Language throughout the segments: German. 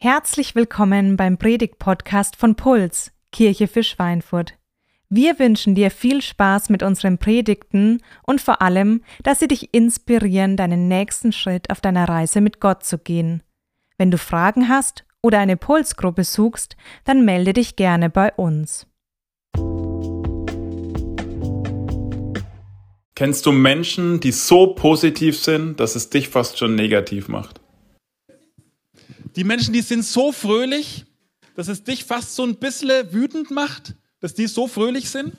Herzlich willkommen beim Predigt-Podcast von Puls, Kirche für Schweinfurt. Wir wünschen dir viel Spaß mit unseren Predigten und vor allem, dass sie dich inspirieren, deinen nächsten Schritt auf deiner Reise mit Gott zu gehen. Wenn du Fragen hast oder eine Pulsgruppe suchst, dann melde dich gerne bei uns. Kennst du Menschen, die so positiv sind, dass es dich fast schon negativ macht? Die Menschen, die sind so fröhlich, dass es dich fast so ein bisschen wütend macht, dass die so fröhlich sind.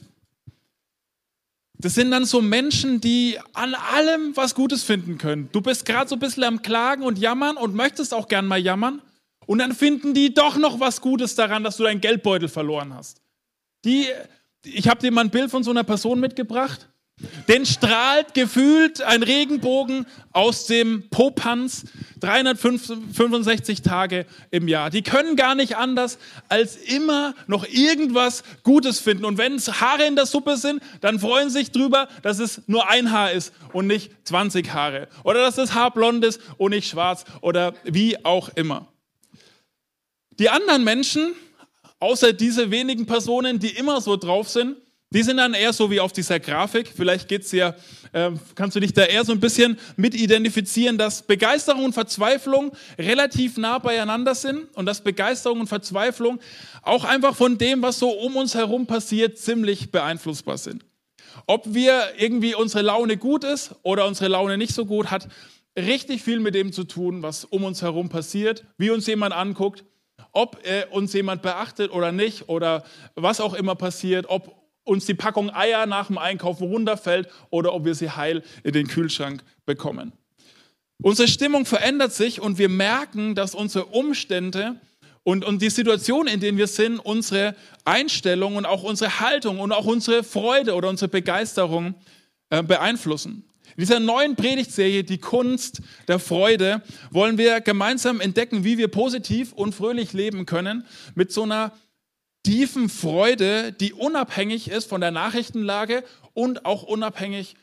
Das sind dann so Menschen, die an allem was Gutes finden können. Du bist gerade so ein bisschen am Klagen und Jammern und möchtest auch gern mal jammern. Und dann finden die doch noch was Gutes daran, dass du deinen Geldbeutel verloren hast. Die, ich habe dir mal ein Bild von so einer Person mitgebracht. Den strahlt gefühlt ein Regenbogen aus dem Popanz 365 Tage im Jahr. Die können gar nicht anders, als immer noch irgendwas Gutes finden. Und wenn es Haare in der Suppe sind, dann freuen sie sich drüber, dass es nur ein Haar ist und nicht 20 Haare. Oder dass das Haar blond ist und nicht schwarz oder wie auch immer. Die anderen Menschen, außer diese wenigen Personen, die immer so drauf sind, die sind dann eher so wie auf dieser Grafik. Vielleicht geht's dir, äh, kannst du dich da eher so ein bisschen mit identifizieren, dass Begeisterung und Verzweiflung relativ nah beieinander sind und dass Begeisterung und Verzweiflung auch einfach von dem, was so um uns herum passiert, ziemlich beeinflussbar sind. Ob wir irgendwie unsere Laune gut ist oder unsere Laune nicht so gut, hat richtig viel mit dem zu tun, was um uns herum passiert, wie uns jemand anguckt, ob äh, uns jemand beachtet oder nicht oder was auch immer passiert, ob uns die Packung Eier nach dem Einkaufen runterfällt oder ob wir sie heil in den Kühlschrank bekommen. Unsere Stimmung verändert sich und wir merken, dass unsere Umstände und, und die Situation, in denen wir sind, unsere Einstellung und auch unsere Haltung und auch unsere Freude oder unsere Begeisterung äh, beeinflussen. In dieser neuen Predigtserie, die Kunst der Freude, wollen wir gemeinsam entdecken, wie wir positiv und fröhlich leben können mit so einer tiefen Freude, die unabhängig ist von der Nachrichtenlage und auch unabhängig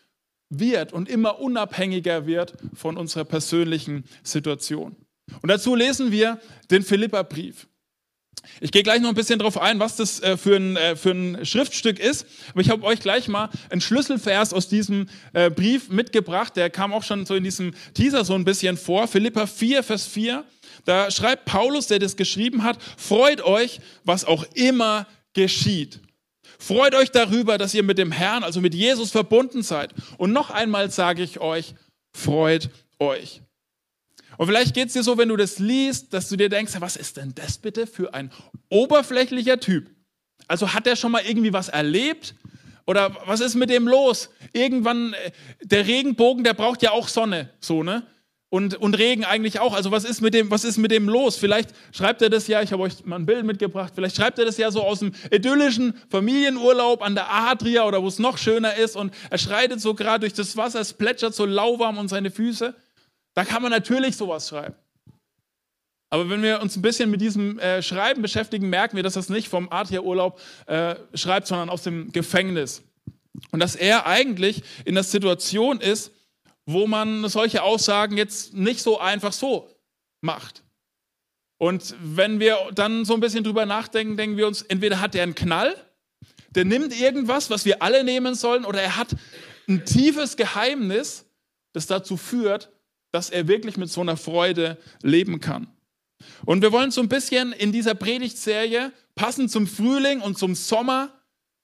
wird und immer unabhängiger wird von unserer persönlichen Situation. Und dazu lesen wir den Philippa-Brief. Ich gehe gleich noch ein bisschen darauf ein, was das äh, für ein, äh, für ein Schriftstück ist. Aber ich habe euch gleich mal einen Schlüsselvers aus diesem äh, Brief mitgebracht. Der kam auch schon so in diesem Teaser so ein bisschen vor. Philippa 4, Vers 4. Da schreibt Paulus, der das geschrieben hat, freut euch, was auch immer geschieht. Freut euch darüber, dass ihr mit dem Herrn, also mit Jesus verbunden seid. Und noch einmal sage ich euch, freut euch. Und vielleicht geht es dir so, wenn du das liest, dass du dir denkst, was ist denn das bitte für ein oberflächlicher Typ? Also hat der schon mal irgendwie was erlebt? Oder was ist mit dem los? Irgendwann, äh, der Regenbogen, der braucht ja auch Sonne, so, ne? Und, und Regen eigentlich auch. Also was ist, mit dem, was ist mit dem los? Vielleicht schreibt er das ja, ich habe euch mal ein Bild mitgebracht, vielleicht schreibt er das ja so aus dem idyllischen Familienurlaub an der Adria oder wo es noch schöner ist und er schreitet so gerade durch das Wasser, es plätschert so lauwarm um seine Füße. Da kann man natürlich sowas schreiben. Aber wenn wir uns ein bisschen mit diesem äh, Schreiben beschäftigen, merken wir, dass das nicht vom Adria-Urlaub äh, schreibt, sondern aus dem Gefängnis. Und dass er eigentlich in der Situation ist, wo man solche Aussagen jetzt nicht so einfach so macht. Und wenn wir dann so ein bisschen drüber nachdenken, denken wir uns, entweder hat er einen Knall, der nimmt irgendwas, was wir alle nehmen sollen, oder er hat ein tiefes Geheimnis, das dazu führt, dass er wirklich mit so einer Freude leben kann. Und wir wollen so ein bisschen in dieser Predigtserie, passend zum Frühling und zum Sommer,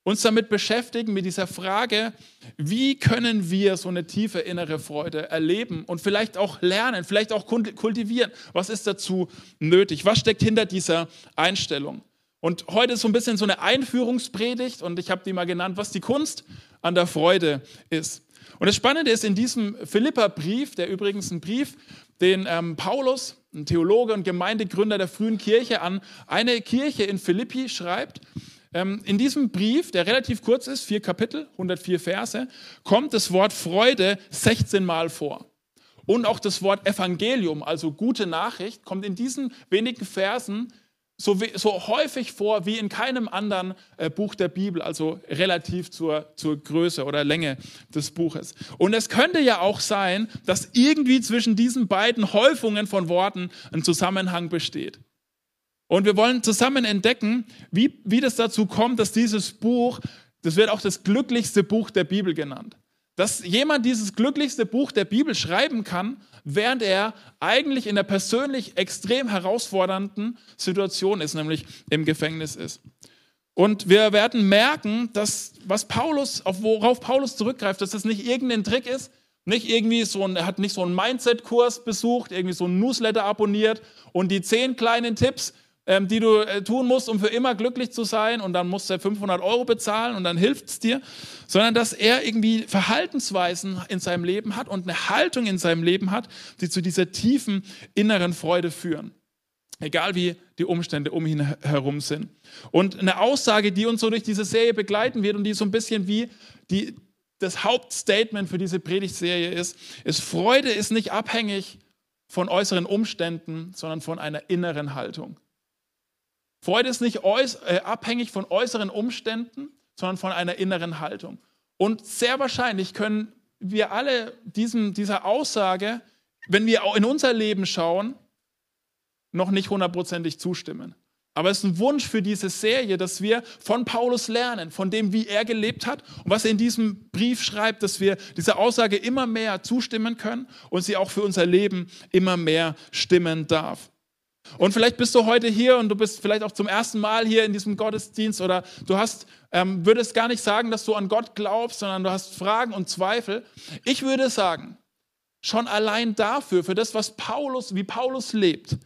uns damit beschäftigen, mit dieser Frage, wie können wir so eine tiefe innere Freude erleben und vielleicht auch lernen, vielleicht auch kultivieren. Was ist dazu nötig? Was steckt hinter dieser Einstellung? Und heute ist so ein bisschen so eine Einführungspredigt und ich habe die mal genannt, was die Kunst an der Freude ist. Und das Spannende ist in diesem Philippa-Brief, der übrigens ein Brief, den ähm, Paulus, ein Theologe und Gemeindegründer der frühen Kirche, an eine Kirche in Philippi schreibt, ähm, in diesem Brief, der relativ kurz ist, vier Kapitel, 104 Verse, kommt das Wort Freude 16 Mal vor. Und auch das Wort Evangelium, also gute Nachricht, kommt in diesen wenigen Versen so, so häufig vor wie in keinem anderen äh, Buch der Bibel, also relativ zur, zur Größe oder Länge des Buches. Und es könnte ja auch sein, dass irgendwie zwischen diesen beiden Häufungen von Worten ein Zusammenhang besteht. Und wir wollen zusammen entdecken, wie, wie das dazu kommt, dass dieses Buch, das wird auch das glücklichste Buch der Bibel genannt. Dass jemand dieses glücklichste Buch der Bibel schreiben kann, während er eigentlich in der persönlich extrem herausfordernden Situation ist, nämlich im Gefängnis ist. Und wir werden merken, dass was Paulus, auf worauf Paulus zurückgreift, dass das nicht irgendein Trick ist, nicht irgendwie so ein, er hat nicht so einen Mindset-Kurs besucht, irgendwie so ein Newsletter abonniert und die zehn kleinen Tipps, ähm, die du äh, tun musst, um für immer glücklich zu sein und dann musst du 500 Euro bezahlen und dann hilft es dir, sondern dass er irgendwie Verhaltensweisen in seinem Leben hat und eine Haltung in seinem Leben hat, die zu dieser tiefen inneren Freude führen. Egal wie die Umstände um ihn herum sind. Und eine Aussage, die uns so durch diese Serie begleiten wird und die so ein bisschen wie die, das Hauptstatement für diese Predigtserie ist, ist, Freude ist nicht abhängig von äußeren Umständen, sondern von einer inneren Haltung. Freude ist nicht äh, abhängig von äußeren Umständen, sondern von einer inneren Haltung. Und sehr wahrscheinlich können wir alle diesem, dieser Aussage, wenn wir auch in unser Leben schauen, noch nicht hundertprozentig zustimmen. Aber es ist ein Wunsch für diese Serie, dass wir von Paulus lernen, von dem, wie er gelebt hat und was er in diesem Brief schreibt, dass wir dieser Aussage immer mehr zustimmen können und sie auch für unser Leben immer mehr stimmen darf. Und vielleicht bist du heute hier und du bist vielleicht auch zum ersten Mal hier in diesem Gottesdienst oder du hast, ähm, würdest gar nicht sagen, dass du an Gott glaubst, sondern du hast Fragen und Zweifel. Ich würde sagen, schon allein dafür, für das, was Paulus, wie Paulus lebt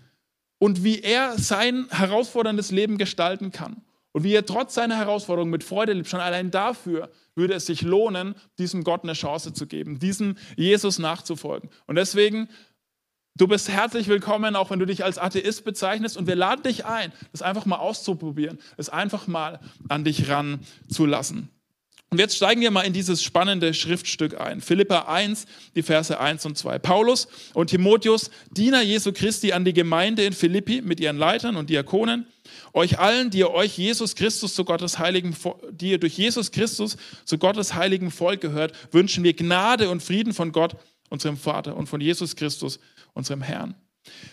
und wie er sein herausforderndes Leben gestalten kann und wie er trotz seiner Herausforderungen mit Freude lebt, schon allein dafür würde es sich lohnen, diesem Gott eine Chance zu geben, diesem Jesus nachzufolgen. Und deswegen Du bist herzlich willkommen, auch wenn du dich als Atheist bezeichnest. Und wir laden dich ein, das einfach mal auszuprobieren, es einfach mal an dich ranzulassen. Und jetzt steigen wir mal in dieses spannende Schriftstück ein. Philippa 1, die Verse 1 und 2. Paulus und Timotheus, Diener Jesu Christi an die Gemeinde in Philippi mit ihren Leitern und Diakonen, euch allen, die ihr euch Jesus Christus zu Gottes heiligen, die ihr durch Jesus Christus zu Gottes heiligen Volk gehört, wünschen wir Gnade und Frieden von Gott, unserem Vater und von Jesus Christus, unserem Herrn.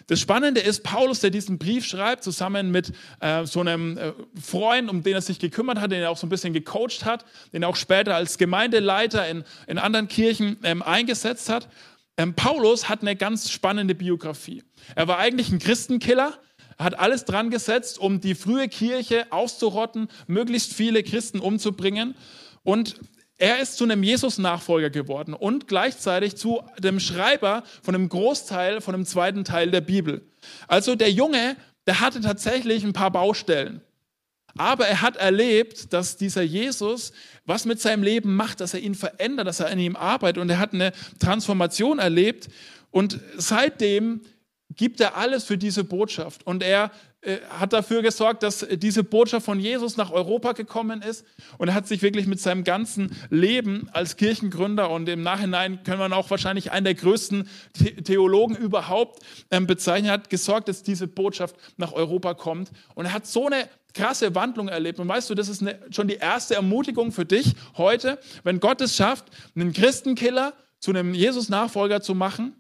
Das Spannende ist, Paulus, der diesen Brief schreibt, zusammen mit äh, so einem äh, Freund, um den er sich gekümmert hat, den er auch so ein bisschen gecoacht hat, den er auch später als Gemeindeleiter in, in anderen Kirchen ähm, eingesetzt hat. Ähm, Paulus hat eine ganz spannende Biografie. Er war eigentlich ein Christenkiller, hat alles dran gesetzt, um die frühe Kirche auszurotten, möglichst viele Christen umzubringen. Und er ist zu einem Jesus-Nachfolger geworden und gleichzeitig zu dem Schreiber von einem Großteil, von einem zweiten Teil der Bibel. Also der Junge, der hatte tatsächlich ein paar Baustellen. Aber er hat erlebt, dass dieser Jesus was mit seinem Leben macht, dass er ihn verändert, dass er an ihm arbeitet und er hat eine Transformation erlebt. Und seitdem gibt er alles für diese Botschaft. Und er hat dafür gesorgt, dass diese Botschaft von Jesus nach Europa gekommen ist. Und hat sich wirklich mit seinem ganzen Leben als Kirchengründer und im Nachhinein können wir auch wahrscheinlich einen der größten Theologen überhaupt ähm, bezeichnen, hat gesorgt, dass diese Botschaft nach Europa kommt. Und er hat so eine krasse Wandlung erlebt. Und weißt du, das ist eine, schon die erste Ermutigung für dich heute, wenn Gott es schafft, einen Christenkiller zu einem Jesus-Nachfolger zu machen,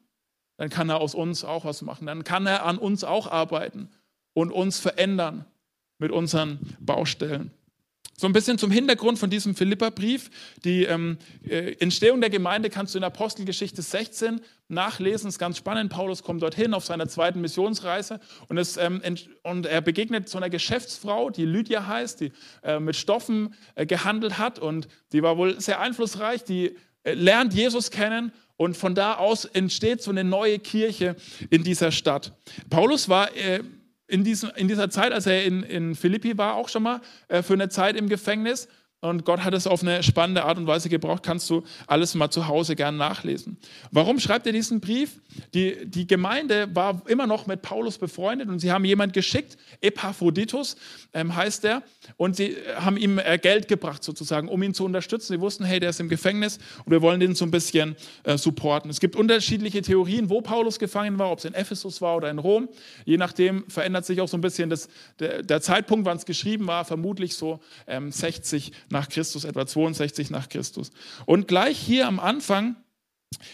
dann kann er aus uns auch was machen. Dann kann er an uns auch arbeiten und uns verändern mit unseren Baustellen. So ein bisschen zum Hintergrund von diesem Philipperbrief. Die ähm, äh, Entstehung der Gemeinde kannst du in Apostelgeschichte 16 nachlesen. Das ist ganz spannend. Paulus kommt dorthin auf seiner zweiten Missionsreise und, es, ähm, und er begegnet so einer Geschäftsfrau, die Lydia heißt, die äh, mit Stoffen äh, gehandelt hat und die war wohl sehr einflussreich. Die äh, lernt Jesus kennen und von da aus entsteht so eine neue Kirche in dieser Stadt. Paulus war äh, in, diesem, in dieser Zeit, als er in, in Philippi war, auch schon mal äh, für eine Zeit im Gefängnis. Und Gott hat es auf eine spannende Art und Weise gebraucht. Kannst du alles mal zu Hause gern nachlesen. Warum schreibt er diesen Brief? Die, die Gemeinde war immer noch mit Paulus befreundet und sie haben jemand geschickt, Epaphroditus ähm, heißt er, und sie haben ihm äh, Geld gebracht sozusagen, um ihn zu unterstützen. Sie wussten, hey, der ist im Gefängnis und wir wollen den so ein bisschen äh, supporten. Es gibt unterschiedliche Theorien, wo Paulus gefangen war, ob es in Ephesus war oder in Rom. Je nachdem verändert sich auch so ein bisschen das, der, der Zeitpunkt, wann es geschrieben war, vermutlich so ähm, 60 nach Christus, etwa 62 nach Christus. Und gleich hier am Anfang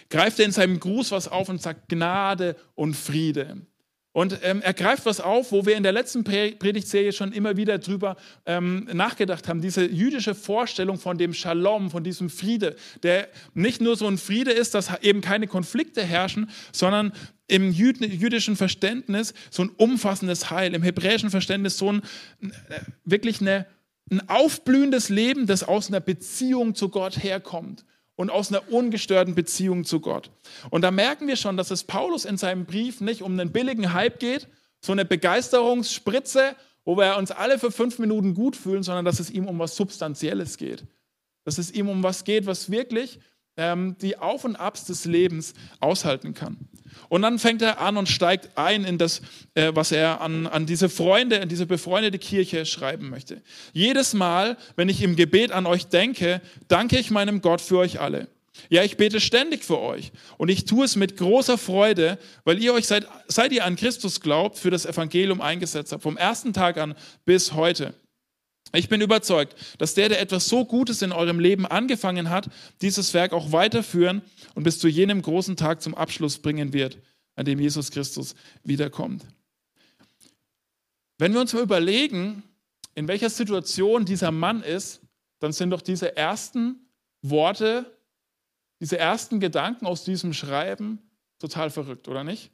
greift er in seinem Gruß was auf und sagt Gnade und Friede. Und ähm, er greift was auf, wo wir in der letzten Predigtserie schon immer wieder drüber ähm, nachgedacht haben. Diese jüdische Vorstellung von dem Shalom, von diesem Friede, der nicht nur so ein Friede ist, dass eben keine Konflikte herrschen, sondern im jüdischen Verständnis so ein umfassendes Heil, im hebräischen Verständnis so ein äh, wirklich eine, ein aufblühendes Leben, das aus einer Beziehung zu Gott herkommt und aus einer ungestörten Beziehung zu Gott. Und da merken wir schon, dass es Paulus in seinem Brief nicht um einen billigen Hype geht, so eine Begeisterungsspritze, wo wir uns alle für fünf Minuten gut fühlen, sondern dass es ihm um was Substanzielles geht. Dass es ihm um was geht, was wirklich ähm, die Auf und Abs des Lebens aushalten kann. Und dann fängt er an und steigt ein in das, äh, was er an, an diese Freunde, an diese befreundete Kirche schreiben möchte. Jedes Mal, wenn ich im Gebet an euch denke, danke ich meinem Gott für euch alle. Ja, ich bete ständig für euch und ich tue es mit großer Freude, weil ihr euch seit, seit ihr an Christus glaubt, für das Evangelium eingesetzt habt, vom ersten Tag an bis heute. Ich bin überzeugt, dass der, der etwas so Gutes in eurem Leben angefangen hat, dieses Werk auch weiterführen und bis zu jenem großen Tag zum Abschluss bringen wird, an dem Jesus Christus wiederkommt. Wenn wir uns mal überlegen, in welcher Situation dieser Mann ist, dann sind doch diese ersten Worte, diese ersten Gedanken aus diesem Schreiben total verrückt, oder nicht?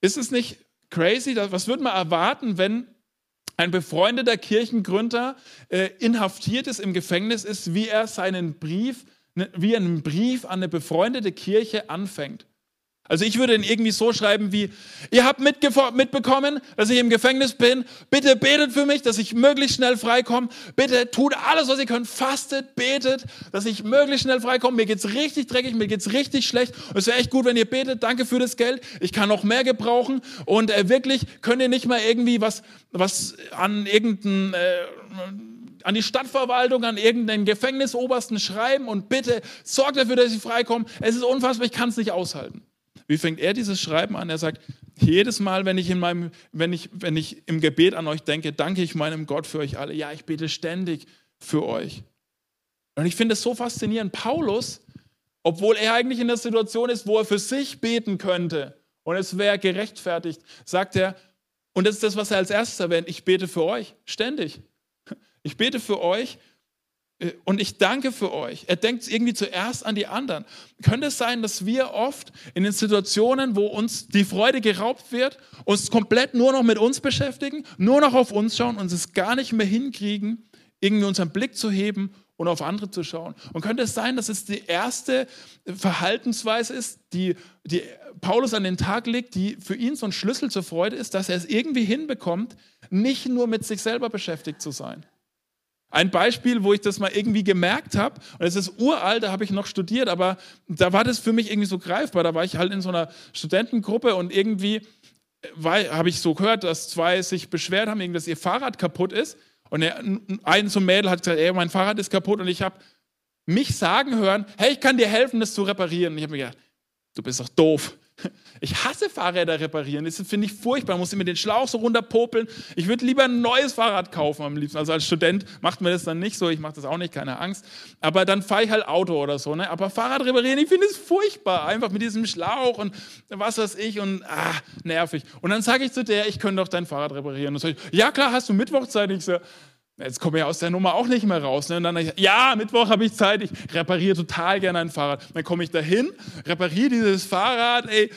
Ist es nicht crazy? Was würde man erwarten, wenn ein befreundeter Kirchengründer äh, inhaftiert ist, im Gefängnis ist, wie er seinen Brief, ne, wie einen Brief an eine befreundete Kirche anfängt. Also ich würde ihn irgendwie so schreiben wie, ihr habt mitbekommen, dass ich im Gefängnis bin. Bitte betet für mich, dass ich möglichst schnell freikomme. Bitte tut alles, was ihr könnt. Fastet, betet, dass ich möglichst schnell freikomme. Mir geht's richtig dreckig, mir geht's richtig schlecht. Und es wäre echt gut, wenn ihr betet. Danke für das Geld. Ich kann noch mehr gebrauchen. Und äh, wirklich könnt ihr nicht mal irgendwie was, was an irgendeinen... Äh, an die Stadtverwaltung, an irgendeinen Gefängnisobersten schreiben und bitte sorgt dafür, dass ich freikomme. Es ist unfassbar, ich kann es nicht aushalten. Wie fängt er dieses Schreiben an? Er sagt, jedes Mal, wenn ich, in meinem, wenn, ich, wenn ich im Gebet an euch denke, danke ich meinem Gott für euch alle. Ja, ich bete ständig für euch. Und ich finde es so faszinierend. Paulus, obwohl er eigentlich in der Situation ist, wo er für sich beten könnte und es wäre gerechtfertigt, sagt er, und das ist das, was er als erstes erwähnt, ich bete für euch, ständig. Ich bete für euch und ich danke für euch. Er denkt irgendwie zuerst an die anderen. Könnte es sein, dass wir oft in den Situationen, wo uns die Freude geraubt wird, uns komplett nur noch mit uns beschäftigen, nur noch auf uns schauen und es gar nicht mehr hinkriegen, irgendwie unseren Blick zu heben und auf andere zu schauen? Und könnte es sein, dass es die erste Verhaltensweise ist, die, die Paulus an den Tag legt, die für ihn so ein Schlüssel zur Freude ist, dass er es irgendwie hinbekommt, nicht nur mit sich selber beschäftigt zu sein? Ein Beispiel, wo ich das mal irgendwie gemerkt habe, und es ist uralt, da habe ich noch studiert, aber da war das für mich irgendwie so greifbar. Da war ich halt in so einer Studentengruppe und irgendwie habe ich so gehört, dass zwei sich beschwert haben, dass ihr Fahrrad kaputt ist. Und ein so Mädel hat gesagt, ey, mein Fahrrad ist kaputt. Und ich habe mich sagen hören, hey, ich kann dir helfen, das zu reparieren. Und ich habe mir gedacht, du bist doch doof. Ich hasse Fahrräder reparieren. Das finde ich furchtbar. Man muss immer den Schlauch so runterpopeln. Ich würde lieber ein neues Fahrrad kaufen am liebsten. Also als Student macht mir das dann nicht so. Ich mache das auch nicht, keine Angst. Aber dann fahre ich halt Auto oder so. Ne? Aber Fahrrad reparieren, ich finde es furchtbar. Einfach mit diesem Schlauch und was weiß ich und ah, nervig. Und dann sage ich zu der, ich könnte doch dein Fahrrad reparieren. Und so, ja klar, hast du Mittwochzeit? Ich so, Jetzt komme ich aus der Nummer auch nicht mehr raus. Ne? Und dann, ja, Mittwoch habe ich Zeit, ich repariere total gerne ein Fahrrad. Dann komme ich dahin, repariere dieses Fahrrad, ey,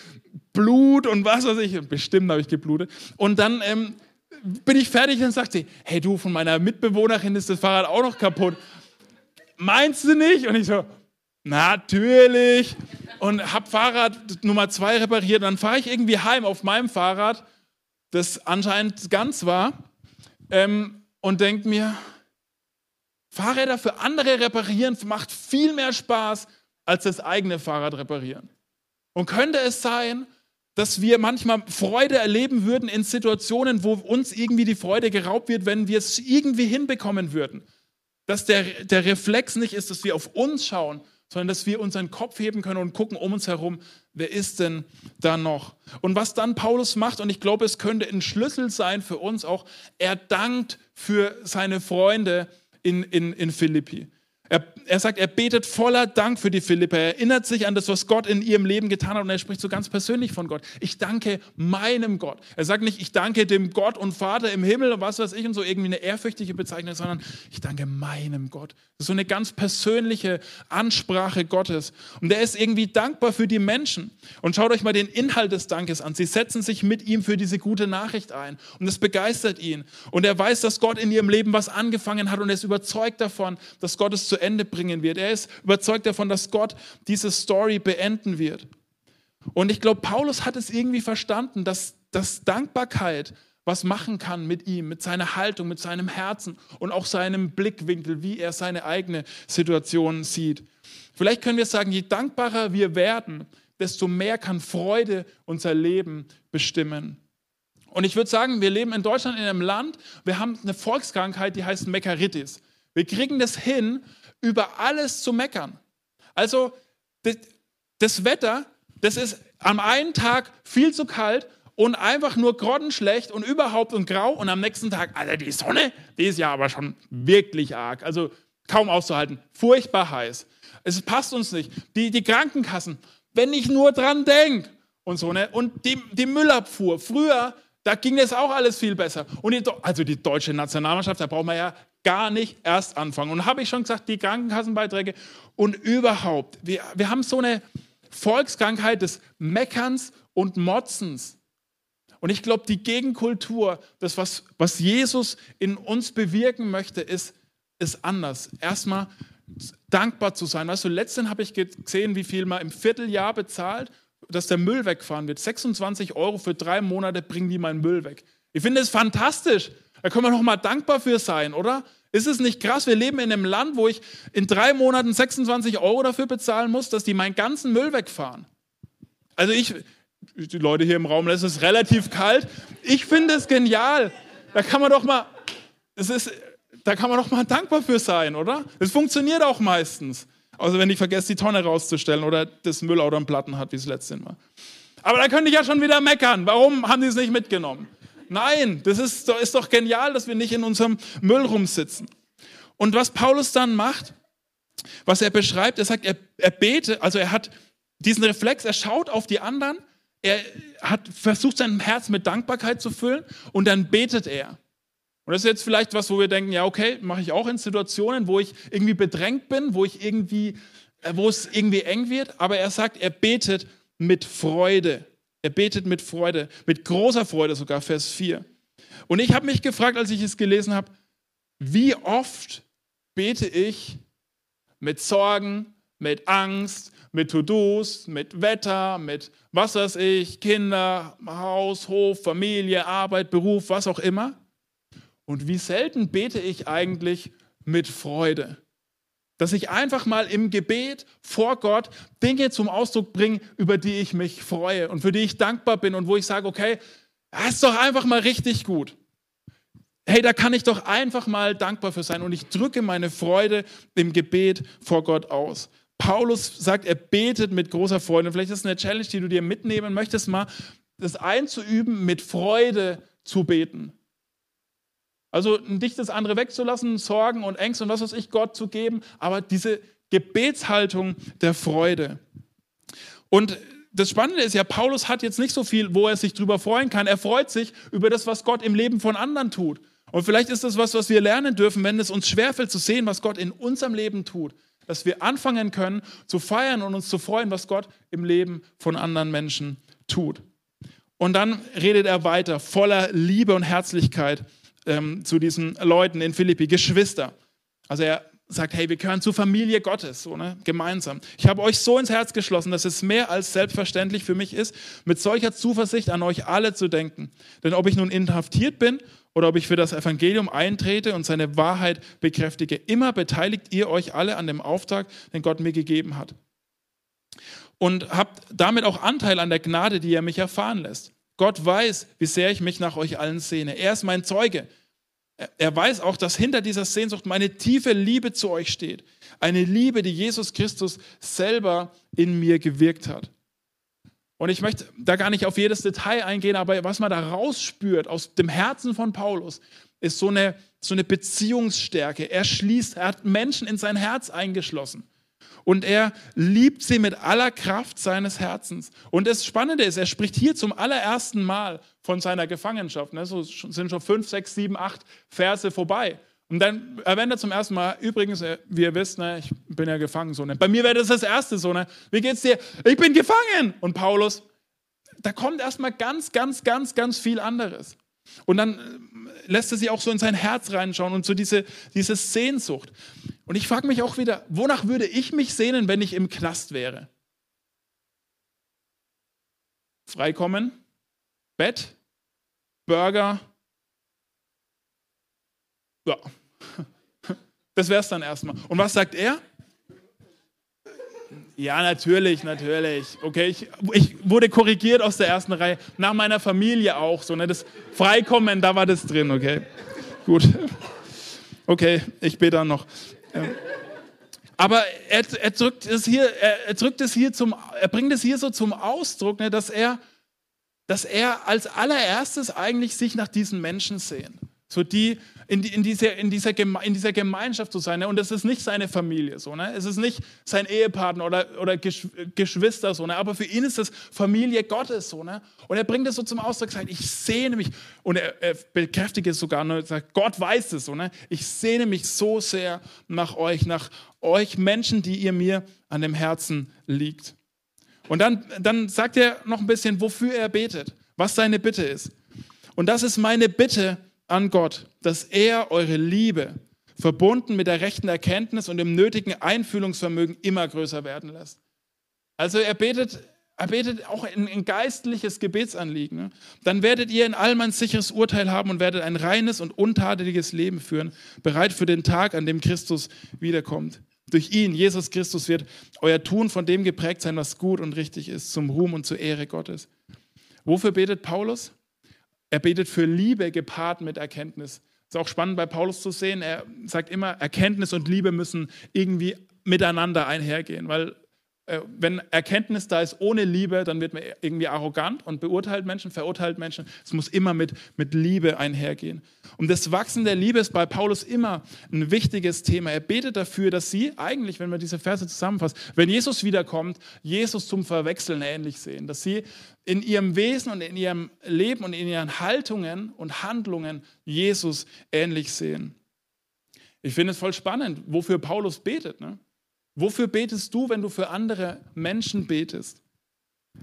Blut und was weiß ich. Bestimmt habe ich geblutet. Und dann ähm, bin ich fertig und sagt sie, hey du, von meiner Mitbewohnerin ist das Fahrrad auch noch kaputt. Meinst du nicht? Und ich so, natürlich. Und habe Fahrrad Nummer zwei repariert. Und dann fahre ich irgendwie heim auf meinem Fahrrad, das anscheinend ganz war. Ähm, und denke mir, Fahrräder für andere reparieren macht viel mehr Spaß als das eigene Fahrrad reparieren. Und könnte es sein, dass wir manchmal Freude erleben würden in Situationen, wo uns irgendwie die Freude geraubt wird, wenn wir es irgendwie hinbekommen würden. Dass der, der Reflex nicht ist, dass wir auf uns schauen, sondern dass wir unseren Kopf heben können und gucken um uns herum, wer ist denn da noch? Und was dann Paulus macht, und ich glaube, es könnte ein Schlüssel sein für uns auch, er dankt für seine Freunde in, in, in Philippi. Er, er sagt, er betet voller Dank für die Philipper. Er erinnert sich an das, was Gott in ihrem Leben getan hat und er spricht so ganz persönlich von Gott. Ich danke meinem Gott. Er sagt nicht, ich danke dem Gott und Vater im Himmel und was weiß ich und so irgendwie eine ehrfürchtige Bezeichnung, sondern ich danke meinem Gott. Das ist so eine ganz persönliche Ansprache Gottes. Und er ist irgendwie dankbar für die Menschen. Und schaut euch mal den Inhalt des Dankes an. Sie setzen sich mit ihm für diese gute Nachricht ein und es begeistert ihn. Und er weiß, dass Gott in ihrem Leben was angefangen hat und er ist überzeugt davon, dass Gott es zu Ende bringen wird. Er ist überzeugt davon, dass Gott diese Story beenden wird. Und ich glaube, Paulus hat es irgendwie verstanden, dass, dass Dankbarkeit was machen kann mit ihm, mit seiner Haltung, mit seinem Herzen und auch seinem Blickwinkel, wie er seine eigene Situation sieht. Vielleicht können wir sagen, je dankbarer wir werden, desto mehr kann Freude unser Leben bestimmen. Und ich würde sagen, wir leben in Deutschland in einem Land, wir haben eine Volkskrankheit, die heißt Mekaritis. Wir kriegen das hin, über alles zu meckern. Also das, Wetter, das ist am einen Tag viel zu kalt und einfach nur grottenschlecht und überhaupt und grau und am nächsten Tag, Alter, die Sonne, die ist ja aber schon wirklich arg. Also kaum auszuhalten. Furchtbar heiß. Es passt uns nicht. Die, die Krankenkassen, wenn ich nur dran denke und so, ne? Und die, die Müllabfuhr. Früher, da ging das auch alles viel besser. Und die, also die deutsche Nationalmannschaft, da braucht man ja gar nicht erst anfangen. Und habe ich schon gesagt, die Krankenkassenbeiträge und überhaupt, wir, wir haben so eine Volkskrankheit des Meckerns und Motzens. Und ich glaube, die Gegenkultur, das, was, was Jesus in uns bewirken möchte, ist, ist anders. Erstmal dankbar zu sein. Weißt du, letztens habe ich gesehen, wie viel man im Vierteljahr bezahlt, dass der Müll wegfahren wird. 26 Euro für drei Monate bringen die meinen Müll weg. Ich finde es fantastisch. Da können wir noch mal dankbar für sein, oder? Ist es nicht krass? Wir leben in einem Land, wo ich in drei Monaten 26 Euro dafür bezahlen muss, dass die meinen ganzen Müll wegfahren. Also ich, die Leute hier im Raum, es ist relativ kalt. Ich finde es genial. Da kann man doch mal, es ist, da kann man doch mal dankbar für sein, oder? Es funktioniert auch meistens. Also wenn ich vergesse, die Tonne rauszustellen oder das Müllauto am Platten hat, wie es letztes Mal. Aber da könnte ich ja schon wieder meckern. Warum haben die es nicht mitgenommen? Nein, das ist, ist doch genial, dass wir nicht in unserem Müll rumsitzen. Und was Paulus dann macht, was er beschreibt, er sagt, er, er bete, also er hat diesen Reflex, er schaut auf die anderen, er hat versucht, sein Herz mit Dankbarkeit zu füllen und dann betet er. Und das ist jetzt vielleicht was, wo wir denken, ja, okay, mache ich auch in Situationen, wo ich irgendwie bedrängt bin, wo ich irgendwie, äh, wo es irgendwie eng wird, aber er sagt, er betet mit Freude. Er betet mit Freude, mit großer Freude sogar, Vers 4. Und ich habe mich gefragt, als ich es gelesen habe, wie oft bete ich mit Sorgen, mit Angst, mit To-Dos, mit Wetter, mit was weiß ich, Kinder, Haus, Hof, Familie, Arbeit, Beruf, was auch immer. Und wie selten bete ich eigentlich mit Freude. Dass ich einfach mal im Gebet vor Gott Dinge zum Ausdruck bringe, über die ich mich freue und für die ich dankbar bin und wo ich sage, okay, das ist doch einfach mal richtig gut. Hey, da kann ich doch einfach mal dankbar für sein und ich drücke meine Freude im Gebet vor Gott aus. Paulus sagt, er betet mit großer Freude. Vielleicht ist es eine Challenge, die du dir mitnehmen möchtest, mal das einzuüben, mit Freude zu beten. Also nicht das andere wegzulassen, Sorgen und Ängste und was weiß ich, Gott zu geben, aber diese Gebetshaltung der Freude. Und das Spannende ist ja, Paulus hat jetzt nicht so viel, wo er sich drüber freuen kann. Er freut sich über das, was Gott im Leben von anderen tut. Und vielleicht ist das was, was wir lernen dürfen, wenn es uns schwerfällt zu sehen, was Gott in unserem Leben tut. Dass wir anfangen können zu feiern und uns zu freuen, was Gott im Leben von anderen Menschen tut. Und dann redet er weiter, voller Liebe und Herzlichkeit ähm, zu diesen Leuten in Philippi, Geschwister. Also er sagt, hey, wir gehören zur Familie Gottes, so, ne? gemeinsam. Ich habe euch so ins Herz geschlossen, dass es mehr als selbstverständlich für mich ist, mit solcher Zuversicht an euch alle zu denken. Denn ob ich nun inhaftiert bin oder ob ich für das Evangelium eintrete und seine Wahrheit bekräftige, immer beteiligt ihr euch alle an dem Auftrag, den Gott mir gegeben hat. Und habt damit auch Anteil an der Gnade, die er mich erfahren lässt. Gott weiß, wie sehr ich mich nach euch allen sehne. Er ist mein Zeuge. Er weiß auch, dass hinter dieser Sehnsucht meine tiefe Liebe zu euch steht. Eine Liebe, die Jesus Christus selber in mir gewirkt hat. Und ich möchte da gar nicht auf jedes Detail eingehen, aber was man da rausspürt aus dem Herzen von Paulus, ist so eine, so eine Beziehungsstärke. Er schließt, er hat Menschen in sein Herz eingeschlossen. Und er liebt sie mit aller Kraft seines Herzens. Und das Spannende ist, er spricht hier zum allerersten Mal von seiner Gefangenschaft. Ne? So sind schon fünf, sechs, sieben, acht Verse vorbei. Und dann erwähnt er zum ersten Mal, übrigens, äh, wie ihr wisst, ne, ich bin ja gefangen. So, ne. Bei mir wäre das das Erste so, ne. Wie geht's dir? Ich bin gefangen. Und Paulus, da kommt erstmal ganz, ganz, ganz, ganz viel anderes. Und dann äh, lässt er sie auch so in sein Herz reinschauen und so diese, diese Sehnsucht. Und ich frage mich auch wieder, wonach würde ich mich sehnen, wenn ich im Knast wäre? Freikommen, Bett, Burger, ja, das wäre es dann erstmal. Und was sagt er? Ja, natürlich, natürlich. Okay, ich, ich, wurde korrigiert aus der ersten Reihe. Nach meiner Familie auch. So, ne? Das Freikommen, da war das drin, okay. Gut. Okay, ich bete dann noch. Aber er, er, drückt es hier, er, er, drückt es hier zum, er bringt es hier so zum Ausdruck, ne, dass er, dass er als allererstes eigentlich sich nach diesen Menschen sehen. So die, in, in, dieser, in, dieser, in dieser Gemeinschaft zu sein. Ne? Und es ist nicht seine Familie, so, ne? es ist nicht sein Ehepartner oder, oder Geschwister, so, ne? aber für ihn ist es Familie Gottes. So, ne? Und er bringt es so zum Ausdruck, sagt, ich sehne mich, und er, er bekräftigt es sogar, ne? sagt, Gott weiß es, so, ne? ich sehne mich so sehr nach euch, nach euch Menschen, die ihr mir an dem Herzen liegt. Und dann, dann sagt er noch ein bisschen, wofür er betet, was seine Bitte ist. Und das ist meine Bitte, an Gott, dass er eure Liebe, verbunden mit der rechten Erkenntnis und dem nötigen Einfühlungsvermögen, immer größer werden lässt. Also er betet, er betet auch ein, ein geistliches Gebetsanliegen. Ne? Dann werdet ihr in allem ein sicheres Urteil haben und werdet ein reines und untadeliges Leben führen, bereit für den Tag, an dem Christus wiederkommt. Durch ihn, Jesus Christus, wird euer Tun von dem geprägt sein, was gut und richtig ist, zum Ruhm und zur Ehre Gottes. Wofür betet Paulus? Er betet für Liebe gepaart mit Erkenntnis. Ist auch spannend bei Paulus zu sehen. Er sagt immer, Erkenntnis und Liebe müssen irgendwie miteinander einhergehen, weil wenn Erkenntnis da ist ohne Liebe, dann wird man irgendwie arrogant und beurteilt Menschen, verurteilt Menschen. Es muss immer mit, mit Liebe einhergehen. Und das Wachsen der Liebe ist bei Paulus immer ein wichtiges Thema. Er betet dafür, dass sie eigentlich, wenn man diese Verse zusammenfasst, wenn Jesus wiederkommt, Jesus zum Verwechseln ähnlich sehen. Dass sie in ihrem Wesen und in ihrem Leben und in ihren Haltungen und Handlungen Jesus ähnlich sehen. Ich finde es voll spannend, wofür Paulus betet. Ne? Wofür betest du, wenn du für andere Menschen betest?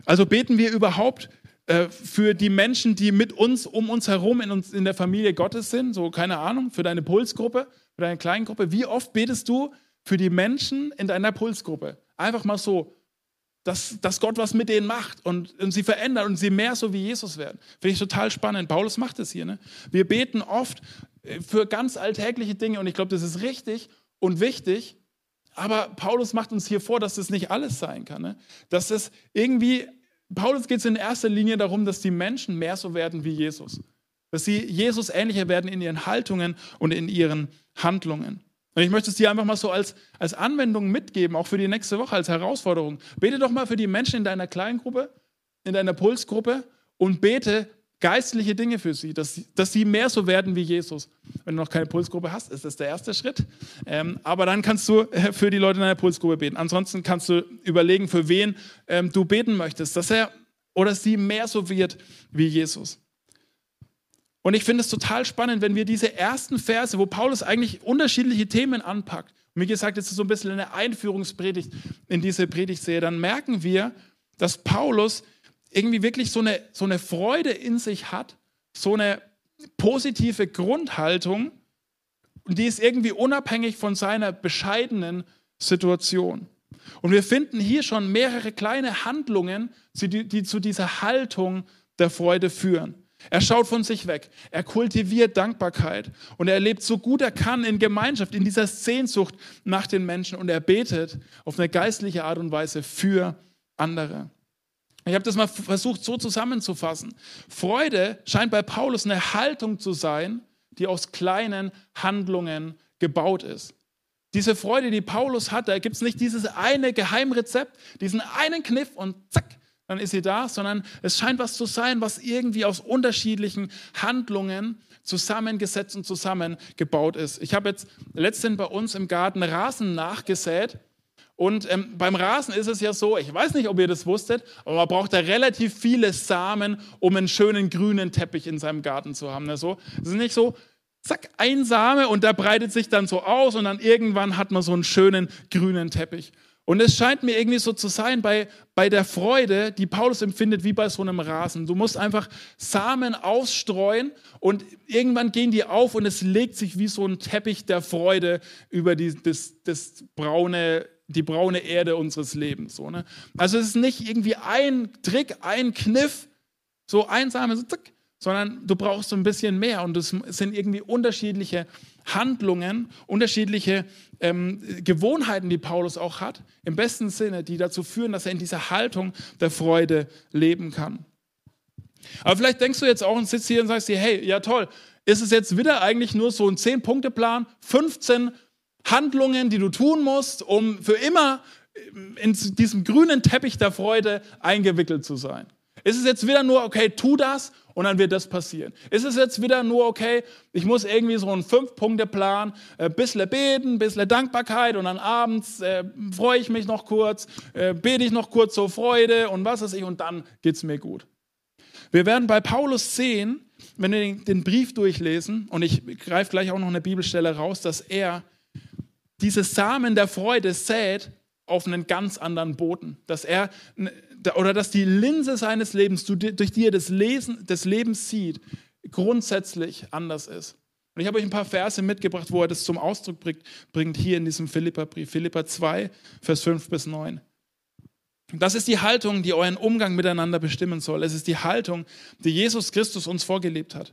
Also beten wir überhaupt äh, für die Menschen, die mit uns, um uns herum in, uns, in der Familie Gottes sind? So, keine Ahnung, für deine Pulsgruppe, für deine Kleingruppe. Wie oft betest du für die Menschen in deiner Pulsgruppe? Einfach mal so, dass, dass Gott was mit denen macht und, und sie verändert und sie mehr so wie Jesus werden. Finde ich total spannend. Paulus macht es hier. Ne? Wir beten oft äh, für ganz alltägliche Dinge und ich glaube, das ist richtig und wichtig. Aber Paulus macht uns hier vor, dass das nicht alles sein kann. Ne? Dass es irgendwie, Paulus geht es in erster Linie darum, dass die Menschen mehr so werden wie Jesus. Dass sie Jesus ähnlicher werden in ihren Haltungen und in ihren Handlungen. Und ich möchte es dir einfach mal so als, als Anwendung mitgeben, auch für die nächste Woche, als Herausforderung. Bete doch mal für die Menschen in deiner Kleingruppe, in deiner Pulsgruppe und bete geistliche Dinge für sie, dass, dass sie mehr so werden wie Jesus. Wenn du noch keine Pulsgruppe hast, ist das der erste Schritt. Ähm, aber dann kannst du äh, für die Leute in deiner Pulsgruppe beten. Ansonsten kannst du überlegen, für wen ähm, du beten möchtest, dass er oder sie mehr so wird wie Jesus. Und ich finde es total spannend, wenn wir diese ersten Verse, wo Paulus eigentlich unterschiedliche Themen anpackt, und wie gesagt, es ist so ein bisschen eine Einführungspredigt in diese Predigtserie, dann merken wir, dass Paulus irgendwie wirklich so eine, so eine Freude in sich hat, so eine positive Grundhaltung, und die ist irgendwie unabhängig von seiner bescheidenen Situation. Und wir finden hier schon mehrere kleine Handlungen, die, die zu dieser Haltung der Freude führen. Er schaut von sich weg, er kultiviert Dankbarkeit und er lebt so gut er kann in Gemeinschaft, in dieser Sehnsucht nach den Menschen und er betet auf eine geistliche Art und Weise für andere. Ich habe das mal versucht so zusammenzufassen. Freude scheint bei Paulus eine Haltung zu sein, die aus kleinen Handlungen gebaut ist. Diese Freude, die Paulus hat, da gibt es nicht dieses eine Geheimrezept, diesen einen Kniff und zack, dann ist sie da, sondern es scheint was zu sein, was irgendwie aus unterschiedlichen Handlungen zusammengesetzt und zusammengebaut ist. Ich habe jetzt letztens bei uns im Garten Rasen nachgesät. Und ähm, beim Rasen ist es ja so, ich weiß nicht, ob ihr das wusstet, aber man braucht da relativ viele Samen, um einen schönen grünen Teppich in seinem Garten zu haben. Also, es ist nicht so, zack, ein Same und der breitet sich dann so aus und dann irgendwann hat man so einen schönen grünen Teppich. Und es scheint mir irgendwie so zu sein bei, bei der Freude, die Paulus empfindet, wie bei so einem Rasen. Du musst einfach Samen ausstreuen und irgendwann gehen die auf und es legt sich wie so ein Teppich der Freude über die, das, das braune, die braune Erde unseres Lebens. So, ne? Also es ist nicht irgendwie ein Trick, ein Kniff, so ein Samen, so zack, sondern du brauchst so ein bisschen mehr und es sind irgendwie unterschiedliche Handlungen, unterschiedliche ähm, Gewohnheiten, die Paulus auch hat, im besten Sinne, die dazu führen, dass er in dieser Haltung der Freude leben kann. Aber vielleicht denkst du jetzt auch und sitzt hier und sagst dir, hey, ja toll, ist es jetzt wieder eigentlich nur so ein 10-Punkte-Plan, 15 Handlungen, die du tun musst, um für immer in diesem grünen Teppich der Freude eingewickelt zu sein? Ist es jetzt wieder nur, okay, tu das und dann wird das passieren? Ist es jetzt wieder nur, okay, ich muss irgendwie so einen Fünf-Punkte-Plan, ein äh, bisschen beten, ein bisschen Dankbarkeit und dann abends äh, freue ich mich noch kurz, äh, bete ich noch kurz zur Freude und was weiß ich und dann geht es mir gut. Wir werden bei Paulus sehen, wenn wir den, den Brief durchlesen, und ich greife gleich auch noch eine Bibelstelle raus, dass er diese Samen der Freude sät auf einen ganz anderen Boden. Dass er oder dass die Linse seines Lebens, durch die er das Lesen des Lebens sieht, grundsätzlich anders ist. Und ich habe euch ein paar Verse mitgebracht, wo er das zum Ausdruck bringt, hier in diesem Philipperbrief, Philippa 2, Vers 5 bis 9. Das ist die Haltung, die euren Umgang miteinander bestimmen soll. Es ist die Haltung, die Jesus Christus uns vorgelebt hat.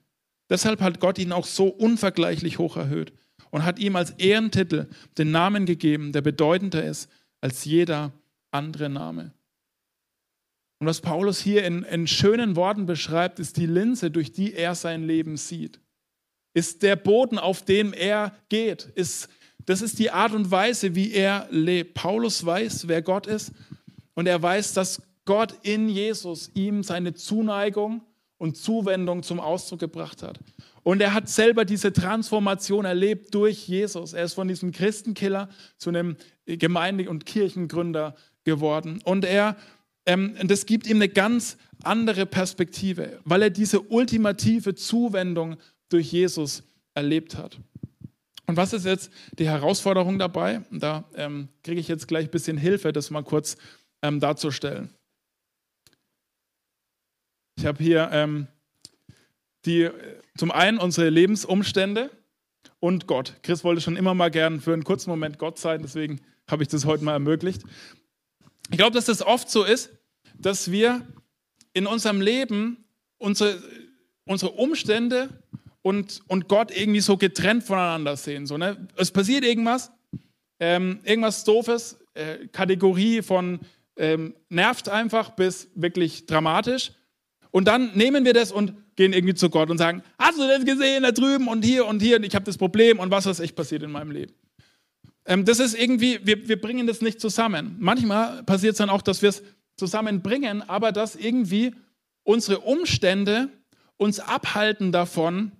Deshalb hat Gott ihn auch so unvergleichlich hoch erhöht und hat ihm als Ehrentitel den Namen gegeben, der bedeutender ist als jeder andere Name. Und was Paulus hier in, in schönen Worten beschreibt, ist die Linse, durch die er sein Leben sieht. Ist der Boden, auf dem er geht. Ist, das ist die Art und Weise, wie er lebt. Paulus weiß, wer Gott ist und er weiß, dass Gott in Jesus ihm seine Zuneigung und Zuwendung zum Ausdruck gebracht hat. Und er hat selber diese Transformation erlebt durch Jesus. Er ist von diesem Christenkiller zu einem Gemeinde- und Kirchengründer geworden. Und er, ähm, das gibt ihm eine ganz andere Perspektive, weil er diese ultimative Zuwendung durch Jesus erlebt hat. Und was ist jetzt die Herausforderung dabei? Da ähm, kriege ich jetzt gleich ein bisschen Hilfe, das mal kurz ähm, darzustellen. Ich habe hier ähm, die, zum einen unsere Lebensumstände und Gott. Chris wollte schon immer mal gern für einen kurzen Moment Gott sein, deswegen habe ich das heute mal ermöglicht. Ich glaube, dass das oft so ist, dass wir in unserem Leben unsere, unsere Umstände und, und Gott irgendwie so getrennt voneinander sehen. So, ne? Es passiert irgendwas, ähm, irgendwas Doofes, äh, Kategorie von ähm, nervt einfach bis wirklich dramatisch. Und dann nehmen wir das und gehen irgendwie zu Gott und sagen, hast du das gesehen da drüben und hier und hier und ich habe das Problem und was ist echt passiert in meinem Leben. Ähm, das ist irgendwie, wir, wir bringen das nicht zusammen. Manchmal passiert es dann auch, dass wir es zusammenbringen, aber dass irgendwie unsere Umstände uns abhalten davon,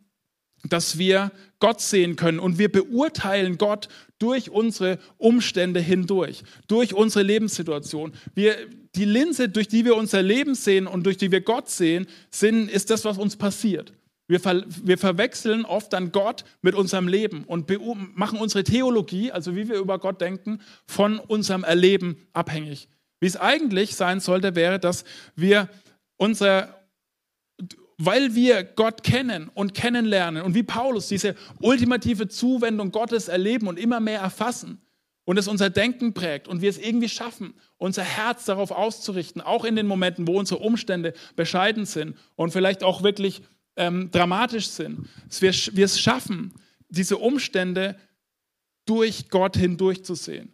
dass wir Gott sehen können und wir beurteilen Gott durch unsere Umstände hindurch, durch unsere Lebenssituation. Wir, die Linse, durch die wir unser Leben sehen und durch die wir Gott sehen, sind, ist das, was uns passiert. Wir, ver, wir verwechseln oft dann Gott mit unserem Leben und machen unsere Theologie, also wie wir über Gott denken, von unserem Erleben abhängig. Wie es eigentlich sein sollte, wäre, dass wir unser, weil wir Gott kennen und kennenlernen und wie Paulus diese ultimative Zuwendung Gottes erleben und immer mehr erfassen und es unser Denken prägt und wir es irgendwie schaffen, unser Herz darauf auszurichten, auch in den Momenten, wo unsere Umstände bescheiden sind und vielleicht auch wirklich ähm, dramatisch sind, dass wir, wir es schaffen, diese Umstände durch Gott hindurchzusehen.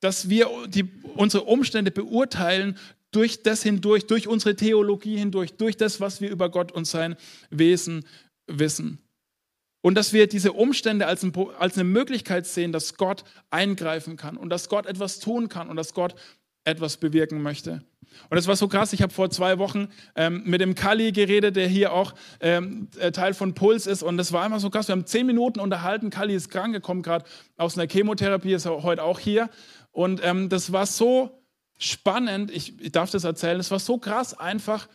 Dass wir die, unsere Umstände beurteilen durch das hindurch, durch unsere Theologie hindurch, durch das, was wir über Gott und sein Wesen wissen. Und dass wir diese Umstände als, ein, als eine Möglichkeit sehen, dass Gott eingreifen kann und dass Gott etwas tun kann und dass Gott etwas bewirken möchte. Und das war so krass. Ich habe vor zwei Wochen ähm, mit dem Kali geredet, der hier auch ähm, äh, Teil von Puls ist. Und das war immer so krass. Wir haben zehn Minuten unterhalten. Kali ist krank, kommt gerade aus einer Chemotherapie, ist heute auch hier. Und ähm, das war so spannend. Ich, ich darf das erzählen. Es war so krass, einfach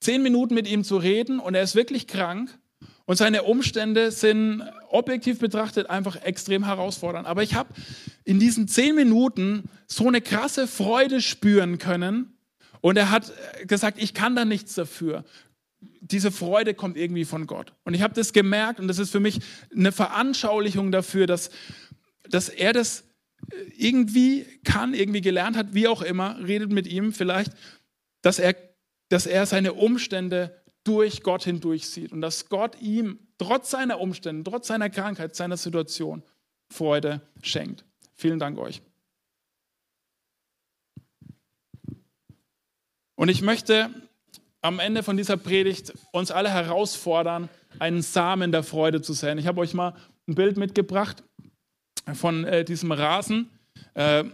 zehn Minuten mit ihm zu reden. Und er ist wirklich krank. Und seine Umstände sind objektiv betrachtet einfach extrem herausfordernd. Aber ich habe in diesen zehn Minuten so eine krasse Freude spüren können. Und er hat gesagt, ich kann da nichts dafür. Diese Freude kommt irgendwie von Gott. Und ich habe das gemerkt und das ist für mich eine Veranschaulichung dafür, dass, dass er das irgendwie kann, irgendwie gelernt hat, wie auch immer, redet mit ihm vielleicht, dass er, dass er seine Umstände durch Gott hindurch sieht und dass Gott ihm trotz seiner Umstände, trotz seiner Krankheit, seiner Situation Freude schenkt. Vielen Dank euch. Und ich möchte am Ende von dieser Predigt uns alle herausfordern, einen Samen der Freude zu säen. Ich habe euch mal ein Bild mitgebracht von äh, diesem Rasen. Äh,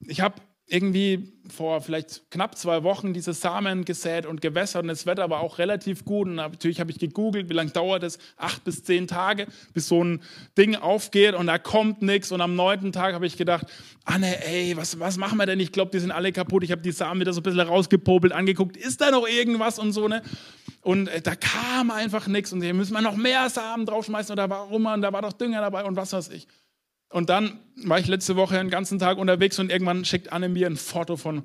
ich habe irgendwie vor vielleicht knapp zwei Wochen diese Samen gesät und gewässert und das Wetter war auch relativ gut. Und natürlich habe ich gegoogelt, wie lange dauert es? Acht bis zehn Tage, bis so ein Ding aufgeht und da kommt nichts. Und am neunten Tag habe ich gedacht, Anne, ey, was, was machen wir denn? Ich glaube, die sind alle kaputt. Ich habe die Samen wieder so ein bisschen rausgepopelt, angeguckt, ist da noch irgendwas und so, ne? Und äh, da kam einfach nichts und hier müssen wir noch mehr Samen draufschmeißen oder warum? Und da war doch Dünger dabei und was weiß ich. Und dann war ich letzte Woche den ganzen Tag unterwegs und irgendwann schickt Anne mir ein Foto von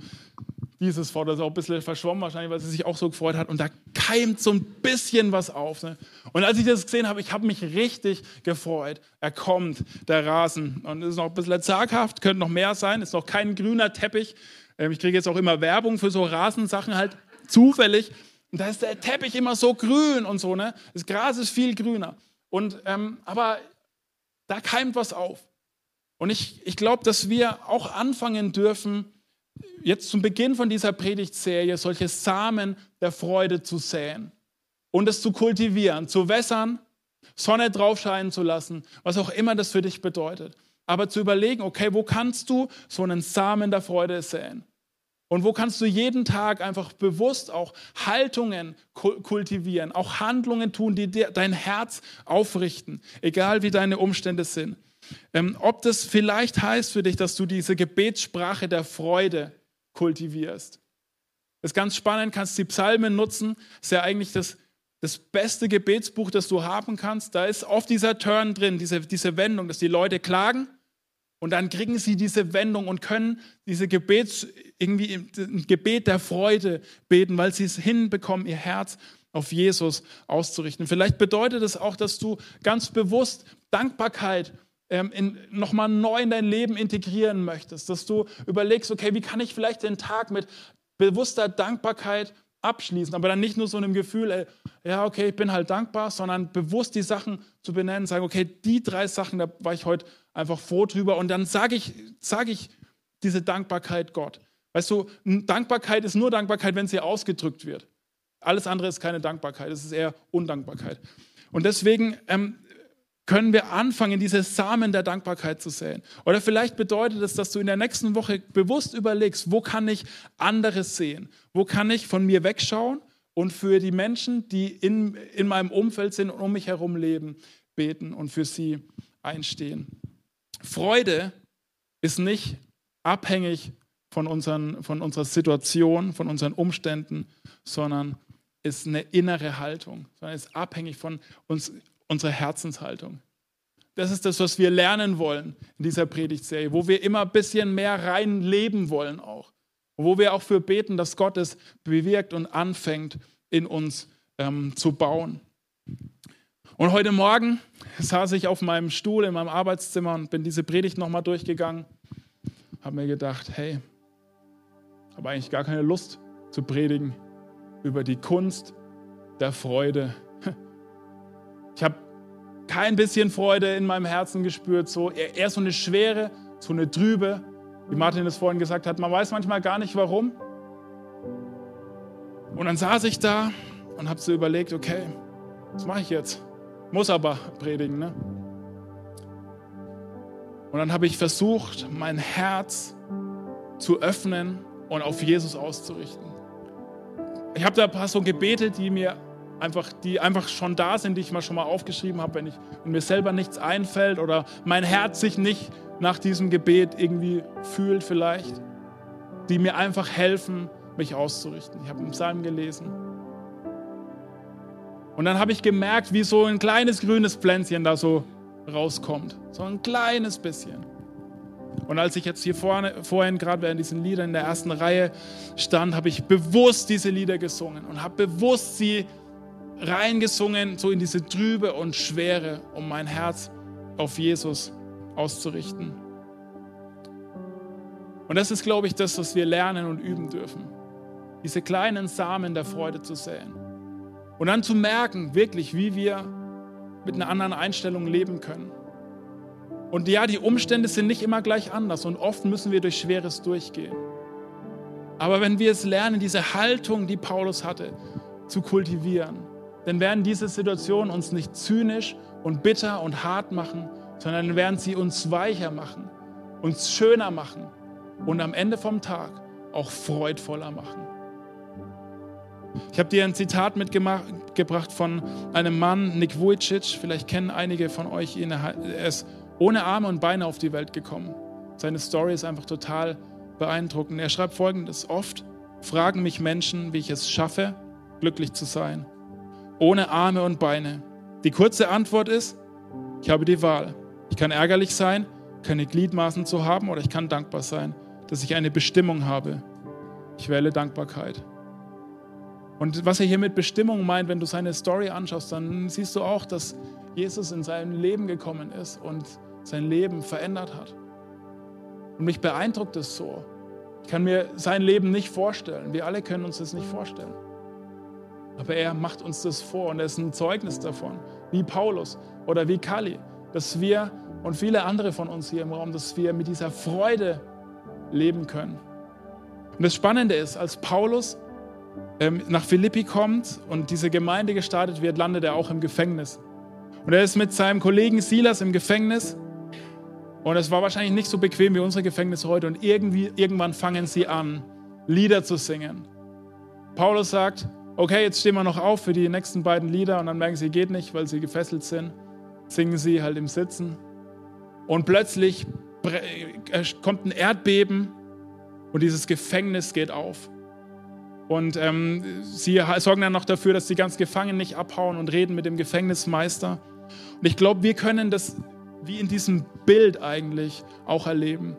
dieses Foto, das ist auch ein bisschen verschwommen wahrscheinlich, weil sie sich auch so gefreut hat. Und da keimt so ein bisschen was auf. Ne? Und als ich das gesehen habe, ich habe mich richtig gefreut. Er kommt, der Rasen. Und es ist noch ein bisschen zaghaft, könnte noch mehr sein. Ist noch kein grüner Teppich. Ähm, ich kriege jetzt auch immer Werbung für so Rasensachen halt zufällig. Und da ist der Teppich immer so grün und so. Ne? Das Gras ist viel grüner. Und, ähm, aber da keimt was auf. Und ich, ich glaube, dass wir auch anfangen dürfen, jetzt zum Beginn von dieser Predigtserie solche Samen der Freude zu säen und es zu kultivieren, zu wässern, Sonne draufscheinen zu lassen, was auch immer das für dich bedeutet. Aber zu überlegen, okay, wo kannst du so einen Samen der Freude säen? Und wo kannst du jeden Tag einfach bewusst auch Haltungen kultivieren, auch Handlungen tun, die dir dein Herz aufrichten, egal wie deine Umstände sind. Ähm, ob das vielleicht heißt für dich, dass du diese Gebetssprache der Freude kultivierst. Das ist ganz spannend, kannst die Psalmen nutzen. Das ist ja eigentlich das, das beste Gebetsbuch, das du haben kannst. Da ist oft dieser Turn drin, diese, diese Wendung, dass die Leute klagen und dann kriegen sie diese Wendung und können diese Gebets, irgendwie ein Gebet der Freude beten, weil sie es hinbekommen, ihr Herz auf Jesus auszurichten. Vielleicht bedeutet es auch, dass du ganz bewusst Dankbarkeit ähm, nochmal neu in dein Leben integrieren möchtest, dass du überlegst, okay, wie kann ich vielleicht den Tag mit bewusster Dankbarkeit abschließen, aber dann nicht nur so einem Gefühl, ey, ja, okay, ich bin halt dankbar, sondern bewusst die Sachen zu benennen, sagen, okay, die drei Sachen, da war ich heute einfach froh drüber und dann sage ich, sage ich diese Dankbarkeit Gott. Weißt du, Dankbarkeit ist nur Dankbarkeit, wenn sie ausgedrückt wird. Alles andere ist keine Dankbarkeit, es ist eher Undankbarkeit. Und deswegen ähm, können wir anfangen, diese Samen der Dankbarkeit zu säen. Oder vielleicht bedeutet es, dass du in der nächsten Woche bewusst überlegst, wo kann ich anderes sehen? Wo kann ich von mir wegschauen und für die Menschen, die in, in meinem Umfeld sind und um mich herum leben, beten und für sie einstehen. Freude ist nicht abhängig von, unseren, von unserer Situation, von unseren Umständen, sondern ist eine innere Haltung, sondern ist abhängig von uns, unsere Herzenshaltung. Das ist das, was wir lernen wollen in dieser Predigtserie, wo wir immer ein bisschen mehr rein leben wollen auch. Wo wir auch für beten, dass Gott es bewirkt und anfängt, in uns ähm, zu bauen. Und heute Morgen saß ich auf meinem Stuhl in meinem Arbeitszimmer und bin diese Predigt nochmal durchgegangen. habe mir gedacht, hey, habe eigentlich gar keine Lust zu predigen über die Kunst der Freude. Ich habe kein bisschen Freude in meinem Herzen gespürt, so eher so eine Schwere, so eine Trübe, wie Martin es vorhin gesagt hat. Man weiß manchmal gar nicht warum. Und dann saß ich da und habe so überlegt, okay, was mache ich jetzt? Muss aber predigen, ne? Und dann habe ich versucht, mein Herz zu öffnen und auf Jesus auszurichten. Ich habe da ein paar so Gebete, die mir einfach, die einfach schon da sind, die ich mal schon mal aufgeschrieben habe, wenn, wenn mir selber nichts einfällt oder mein Herz sich nicht nach diesem Gebet irgendwie fühlt vielleicht, die mir einfach helfen, mich auszurichten. Ich habe einen Psalm gelesen. Und dann habe ich gemerkt, wie so ein kleines grünes Pflänzchen da so rauskommt. So ein kleines bisschen. Und als ich jetzt hier vorne, vorhin gerade während diesen Liedern in der ersten Reihe stand, habe ich bewusst diese Lieder gesungen und habe bewusst sie reingesungen, so in diese Trübe und Schwere, um mein Herz auf Jesus auszurichten. Und das ist, glaube ich, das, was wir lernen und üben dürfen. Diese kleinen Samen der Freude zu säen. Und dann zu merken, wirklich, wie wir mit einer anderen Einstellung leben können. Und ja, die Umstände sind nicht immer gleich anders und oft müssen wir durch Schweres durchgehen. Aber wenn wir es lernen, diese Haltung, die Paulus hatte, zu kultivieren, dann werden diese Situationen uns nicht zynisch und bitter und hart machen, sondern werden sie uns weicher machen, uns schöner machen und am Ende vom Tag auch freudvoller machen. Ich habe dir ein Zitat mitgebracht von einem Mann, Nick Vujicic. Vielleicht kennen einige von euch ihn. Er ist ohne Arme und Beine auf die Welt gekommen. Seine Story ist einfach total beeindruckend. Er schreibt folgendes: Oft fragen mich Menschen, wie ich es schaffe, glücklich zu sein ohne Arme und Beine? Die kurze Antwort ist, ich habe die Wahl. Ich kann ärgerlich sein, keine Gliedmaßen zu haben, oder ich kann dankbar sein, dass ich eine Bestimmung habe. Ich wähle Dankbarkeit. Und was er hier mit Bestimmung meint, wenn du seine Story anschaust, dann siehst du auch, dass Jesus in sein Leben gekommen ist und sein Leben verändert hat. Und mich beeindruckt es so. Ich kann mir sein Leben nicht vorstellen. Wir alle können uns das nicht vorstellen. Aber er macht uns das vor und er ist ein Zeugnis davon, wie Paulus oder wie Kali, dass wir und viele andere von uns hier im Raum, dass wir mit dieser Freude leben können. Und das Spannende ist, als Paulus ähm, nach Philippi kommt und diese Gemeinde gestartet wird, landet er auch im Gefängnis. Und er ist mit seinem Kollegen Silas im Gefängnis. Und es war wahrscheinlich nicht so bequem wie unsere Gefängnisse heute. Und irgendwie, irgendwann fangen sie an, Lieder zu singen. Paulus sagt, okay, jetzt stehen wir noch auf für die nächsten beiden Lieder und dann merken sie, geht nicht, weil sie gefesselt sind. Singen sie halt im Sitzen. Und plötzlich äh, kommt ein Erdbeben und dieses Gefängnis geht auf. Und ähm, sie sorgen dann noch dafür, dass die ganz Gefangenen nicht abhauen und reden mit dem Gefängnismeister. Und ich glaube, wir können das wie in diesem Bild eigentlich auch erleben.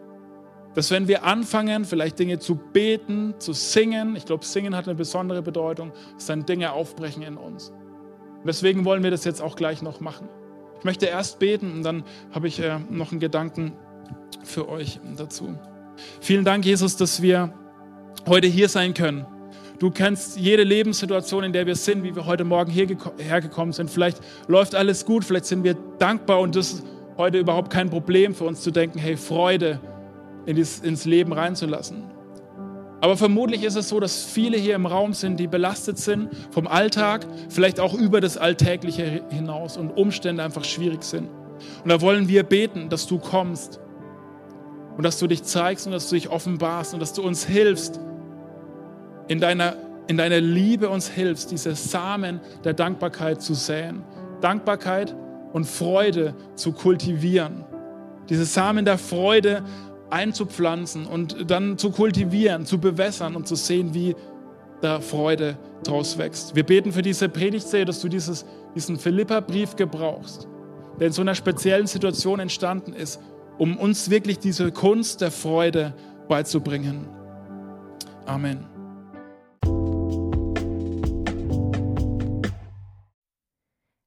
Dass wenn wir anfangen, vielleicht Dinge zu beten, zu singen, ich glaube, singen hat eine besondere Bedeutung, dass dann Dinge aufbrechen in uns. Deswegen wollen wir das jetzt auch gleich noch machen. Ich möchte erst beten und dann habe ich äh, noch einen Gedanken für euch dazu. Vielen Dank, Jesus, dass wir heute hier sein können. Du kennst jede Lebenssituation, in der wir sind, wie wir heute Morgen hierher gekommen sind. Vielleicht läuft alles gut, vielleicht sind wir dankbar und das ist heute überhaupt kein Problem für uns zu denken, hey, Freude, in dies, ins Leben reinzulassen. Aber vermutlich ist es so, dass viele hier im Raum sind, die belastet sind vom Alltag, vielleicht auch über das Alltägliche hinaus und Umstände einfach schwierig sind. Und da wollen wir beten, dass du kommst und dass du dich zeigst und dass du dich offenbarst und dass du uns hilfst, in deiner, in deiner Liebe uns hilfst, diese Samen der Dankbarkeit zu säen. Dankbarkeit und Freude zu kultivieren. Diese Samen der Freude einzupflanzen und dann zu kultivieren, zu bewässern und zu sehen, wie da Freude draus wächst. Wir beten für diese Predigtserie, dass du dieses, diesen Philippa-Brief gebrauchst, der in so einer speziellen Situation entstanden ist, um uns wirklich diese Kunst der Freude beizubringen. Amen.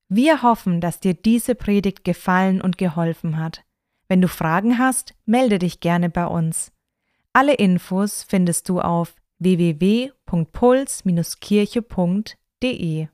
Wir hoffen, dass dir diese Predigt gefallen und geholfen hat. Wenn du Fragen hast, melde dich gerne bei uns. Alle Infos findest du auf www.puls-kirche.de.